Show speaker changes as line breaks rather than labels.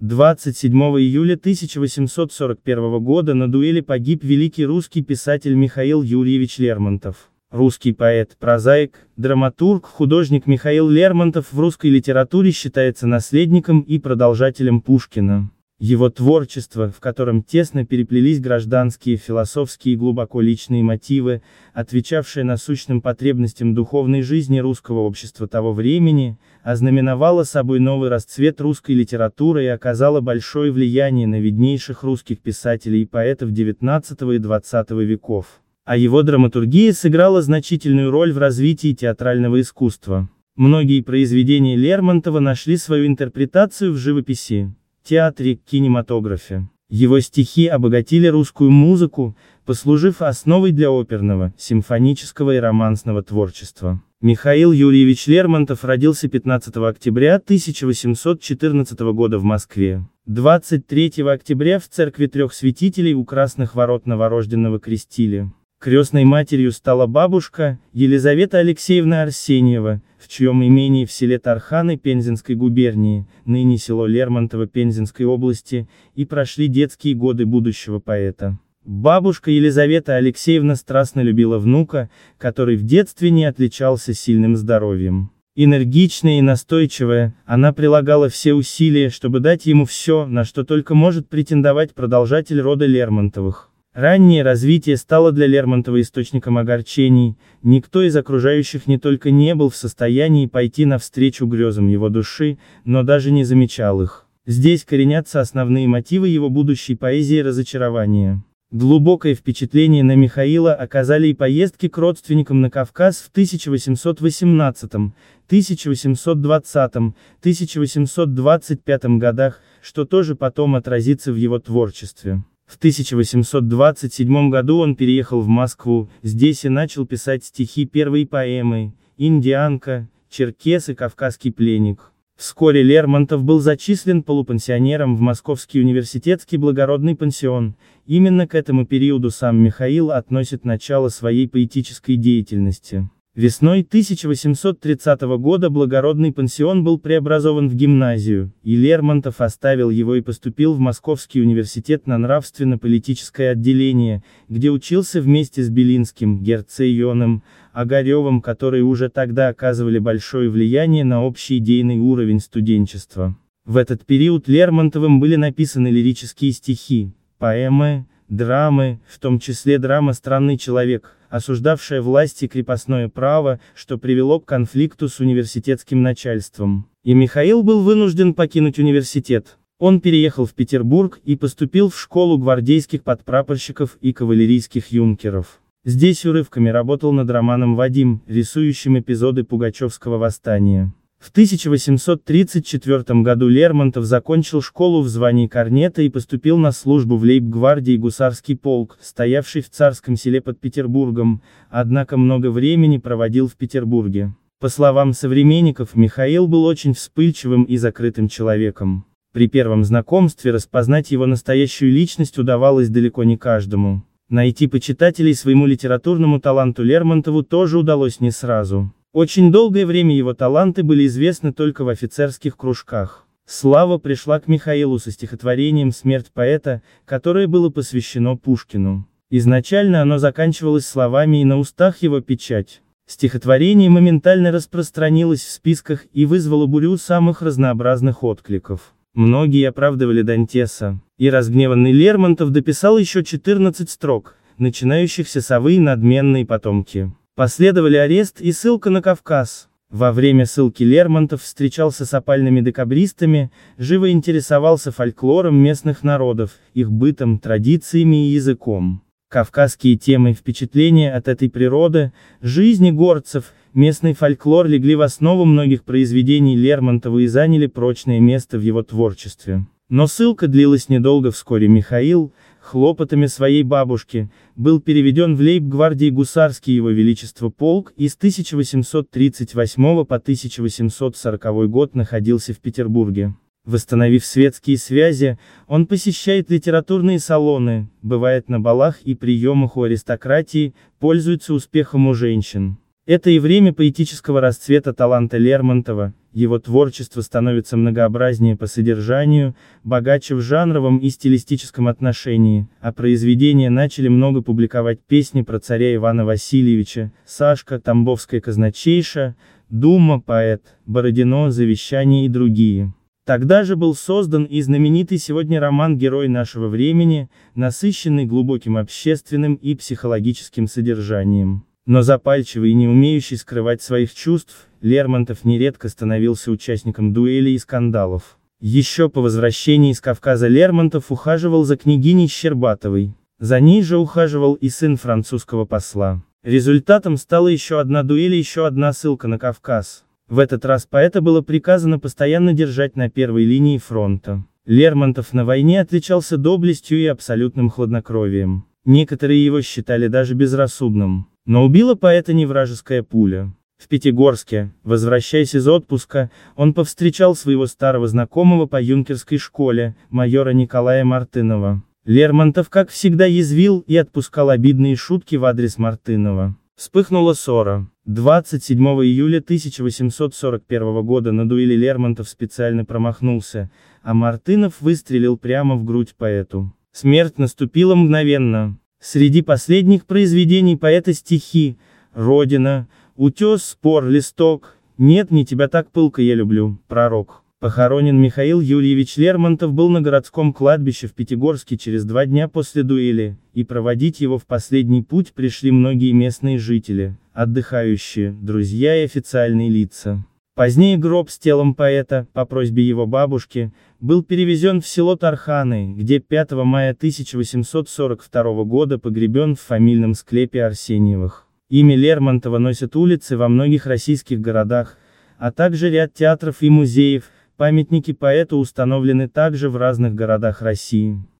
27 июля 1841 года на дуэли погиб великий русский писатель Михаил Юрьевич Лермонтов. Русский поэт, прозаик, драматург, художник Михаил Лермонтов в русской литературе считается наследником и продолжателем Пушкина. Его творчество, в котором тесно переплелись гражданские, философские и глубоко личные мотивы, отвечавшие насущным потребностям духовной жизни русского общества того времени, ознаменовало собой новый расцвет русской литературы и оказало большое влияние на виднейших русских писателей и поэтов XIX и XX веков. А его драматургия сыграла значительную роль в развитии театрального искусства. Многие произведения Лермонтова нашли свою интерпретацию в живописи театре, кинематографе. Его стихи обогатили русскую музыку, послужив основой для оперного, симфонического и романсного творчества. Михаил Юрьевич Лермонтов родился 15 октября 1814 года в Москве. 23 октября в церкви трех святителей у Красных ворот новорожденного крестили. Крестной матерью стала бабушка, Елизавета Алексеевна Арсеньева, в чьем имении в селе Тарханы Пензенской губернии, ныне село Лермонтово Пензенской области, и прошли детские годы будущего поэта. Бабушка Елизавета Алексеевна страстно любила внука, который в детстве не отличался сильным здоровьем. Энергичная и настойчивая, она прилагала все усилия, чтобы дать ему все, на что только может претендовать продолжатель рода Лермонтовых. Раннее развитие стало для Лермонтова источником огорчений, никто из окружающих не только не был в состоянии пойти навстречу грезам его души, но даже не замечал их. Здесь коренятся основные мотивы его будущей поэзии разочарования. Глубокое впечатление на Михаила оказали и поездки к родственникам на Кавказ в 1818, 1820, 1825 годах, что тоже потом отразится в его творчестве. В 1827 году он переехал в Москву, здесь и начал писать стихи первой поэмы «Индианка», «Черкес» и «Кавказский пленник». Вскоре Лермонтов был зачислен полупансионером в Московский университетский благородный пансион, именно к этому периоду сам Михаил относит начало своей поэтической деятельности. Весной 1830 года благородный пансион был преобразован в гимназию, и Лермонтов оставил его и поступил в Московский университет на нравственно-политическое отделение, где учился вместе с Белинским, Герцеyoном, Огаревым, которые уже тогда оказывали большое влияние на общий идейный уровень студенчества. В этот период Лермонтовым были написаны лирические стихи, поэмы, драмы, в том числе драма «Странный человек», осуждавшая власть и крепостное право, что привело к конфликту с университетским начальством. И Михаил был вынужден покинуть университет. Он переехал в Петербург и поступил в школу гвардейских подпрапорщиков и кавалерийских юнкеров. Здесь урывками работал над романом «Вадим», рисующим эпизоды Пугачевского восстания. В 1834 году Лермонтов закончил школу в звании корнета и поступил на службу в лейб-гвардии гусарский полк, стоявший в царском селе под Петербургом, однако много времени проводил в Петербурге. По словам современников, Михаил был очень вспыльчивым и закрытым человеком. При первом знакомстве распознать его настоящую личность удавалось далеко не каждому. Найти почитателей своему литературному таланту Лермонтову тоже удалось не сразу. Очень долгое время его таланты были известны только в офицерских кружках. Слава пришла к Михаилу со стихотворением «Смерть поэта», которое было посвящено Пушкину. Изначально оно заканчивалось словами и на устах его печать. Стихотворение моментально распространилось в списках и вызвало бурю самых разнообразных откликов. Многие оправдывали Дантеса, и разгневанный Лермонтов дописал еще 14 строк, начинающихся с «Овы» надменные потомки. Последовали арест и ссылка на Кавказ. Во время ссылки Лермонтов встречался с опальными декабристами, живо интересовался фольклором местных народов, их бытом, традициями и языком. Кавказские темы и впечатления от этой природы, жизни горцев, местный фольклор легли в основу многих произведений Лермонтова и заняли прочное место в его творчестве. Но ссылка длилась недолго вскоре Михаил, хлопотами своей бабушки, был переведен в лейб-гвардии гусарский его величество полк и с 1838 по 1840 год находился в Петербурге. Восстановив светские связи, он посещает литературные салоны, бывает на балах и приемах у аристократии, пользуется успехом у женщин. Это и время поэтического расцвета таланта Лермонтова, его творчество становится многообразнее по содержанию, богаче в жанровом и стилистическом отношении, а произведения начали много публиковать песни про царя Ивана Васильевича, Сашка, Тамбовская казначейша, Дума, поэт, Бородино, Завещание и другие. Тогда же был создан и знаменитый сегодня роман «Герой нашего времени», насыщенный глубоким общественным и психологическим содержанием. Но запальчивый и не умеющий скрывать своих чувств, Лермонтов нередко становился участником дуэлей и скандалов. Еще по возвращении из Кавказа Лермонтов ухаживал за княгиней Щербатовой. За ней же ухаживал и сын французского посла. Результатом стала еще одна дуэль и еще одна ссылка на Кавказ. В этот раз поэта было приказано постоянно держать на первой линии фронта. Лермонтов на войне отличался доблестью и абсолютным хладнокровием. Некоторые его считали даже безрассудным. Но убила поэта не вражеская пуля. В Пятигорске, возвращаясь из отпуска, он повстречал своего старого знакомого по юнкерской школе, майора Николая Мартынова. Лермонтов как всегда язвил и отпускал обидные шутки в адрес Мартынова. Вспыхнула ссора. 27 июля 1841 года на дуэли Лермонтов специально промахнулся, а Мартынов выстрелил прямо в грудь поэту. Смерть наступила мгновенно. Среди последних произведений поэта стихи «Родина», «Утес», «Спор», «Листок», «Нет, не тебя так пылко я люблю», «Пророк». Похоронен Михаил Юрьевич Лермонтов был на городском кладбище в Пятигорске через два дня после дуэли, и проводить его в последний путь пришли многие местные жители, отдыхающие, друзья и официальные лица. Позднее гроб с телом поэта, по просьбе его бабушки, был перевезен в село Тарханы, где 5 мая 1842 года погребен в фамильном склепе Арсеньевых. Имя Лермонтова носят улицы во многих российских городах, а также ряд театров и музеев, памятники поэту установлены также в разных городах России.